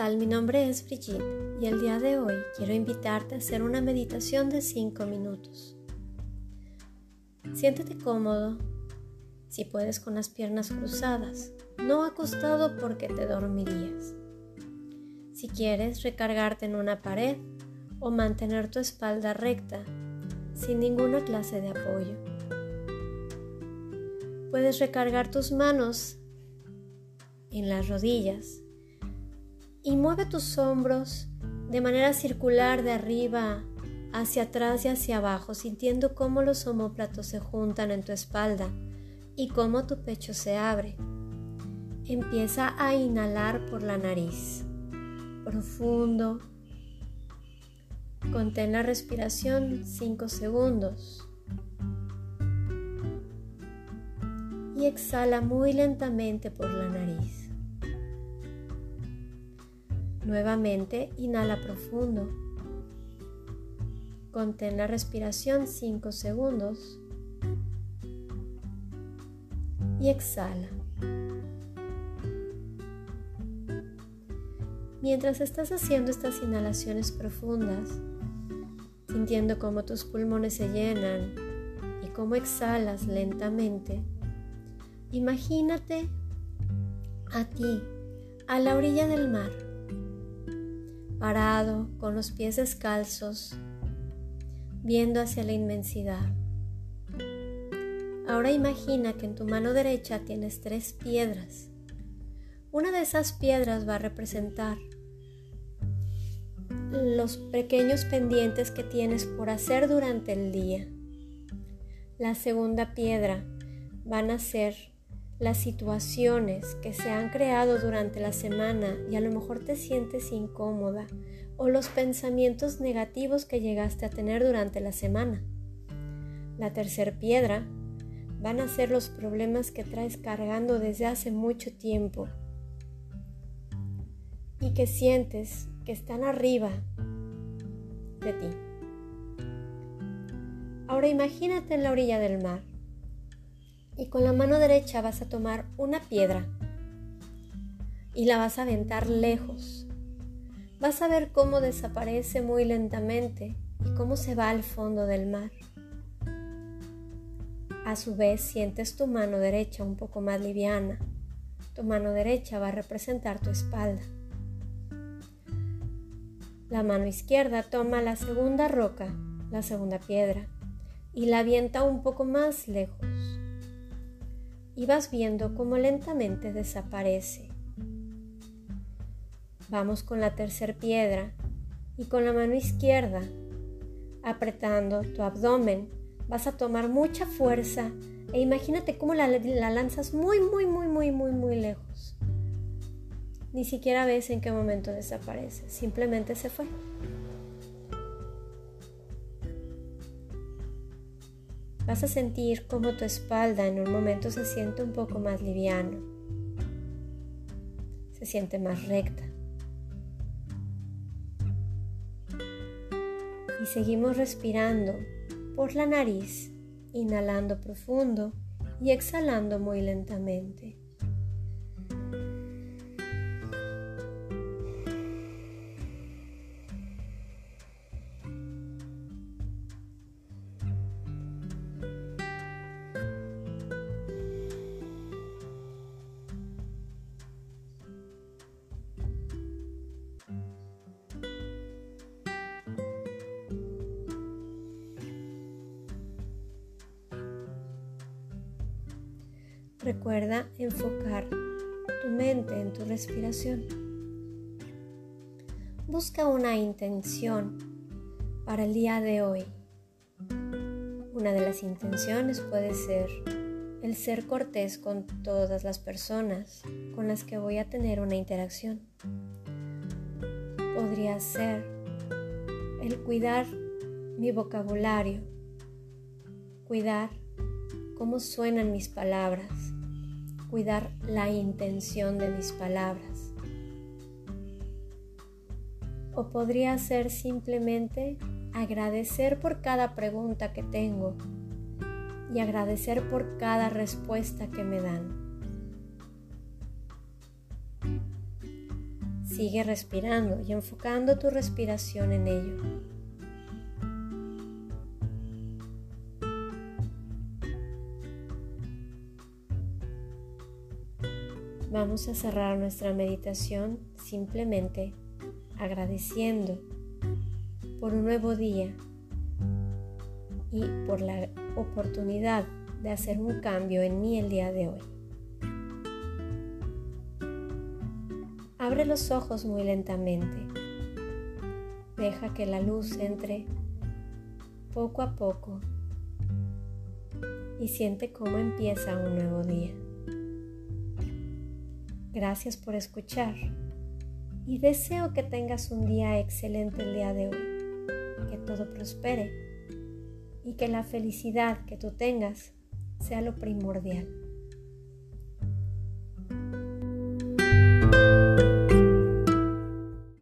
Mi nombre es Brigitte y el día de hoy quiero invitarte a hacer una meditación de 5 minutos. Siéntete cómodo, si puedes con las piernas cruzadas, no acostado porque te dormirías. Si quieres recargarte en una pared o mantener tu espalda recta, sin ninguna clase de apoyo. Puedes recargar tus manos en las rodillas y mueve tus hombros de manera circular de arriba hacia atrás y hacia abajo, sintiendo cómo los homóplatos se juntan en tu espalda y cómo tu pecho se abre. Empieza a inhalar por la nariz, profundo. Contén la respiración 5 segundos. Y exhala muy lentamente por la nariz. Nuevamente, inhala profundo. Contén la respiración 5 segundos. Y exhala. Mientras estás haciendo estas inhalaciones profundas, sintiendo cómo tus pulmones se llenan y cómo exhalas lentamente, imagínate a ti a la orilla del mar parado con los pies descalzos, viendo hacia la inmensidad. Ahora imagina que en tu mano derecha tienes tres piedras. Una de esas piedras va a representar los pequeños pendientes que tienes por hacer durante el día. La segunda piedra van a ser las situaciones que se han creado durante la semana y a lo mejor te sientes incómoda o los pensamientos negativos que llegaste a tener durante la semana. La tercera piedra van a ser los problemas que traes cargando desde hace mucho tiempo y que sientes que están arriba de ti. Ahora imagínate en la orilla del mar y con la mano derecha vas a tomar una piedra y la vas a aventar lejos. Vas a ver cómo desaparece muy lentamente y cómo se va al fondo del mar. A su vez sientes tu mano derecha un poco más liviana. Tu mano derecha va a representar tu espalda. La mano izquierda toma la segunda roca, la segunda piedra, y la avienta un poco más lejos y vas viendo cómo lentamente desaparece. Vamos con la tercera piedra y con la mano izquierda, apretando tu abdomen, vas a tomar mucha fuerza e imagínate cómo la, la lanzas muy, muy, muy, muy, muy, muy lejos. Ni siquiera ves en qué momento desaparece, simplemente se fue. Vas a sentir como tu espalda en un momento se siente un poco más liviano, se siente más recta. Y seguimos respirando por la nariz, inhalando profundo y exhalando muy lentamente. Recuerda enfocar tu mente en tu respiración. Busca una intención para el día de hoy. Una de las intenciones puede ser el ser cortés con todas las personas con las que voy a tener una interacción. Podría ser el cuidar mi vocabulario, cuidar cómo suenan mis palabras, cuidar la intención de mis palabras. O podría ser simplemente agradecer por cada pregunta que tengo y agradecer por cada respuesta que me dan. Sigue respirando y enfocando tu respiración en ello. Vamos a cerrar nuestra meditación simplemente agradeciendo por un nuevo día y por la oportunidad de hacer un cambio en mí el día de hoy. Abre los ojos muy lentamente. Deja que la luz entre poco a poco y siente cómo empieza un nuevo día. Gracias por escuchar. Y deseo que tengas un día excelente el día de hoy, que todo prospere. Y que la felicidad que tú tengas sea lo primordial.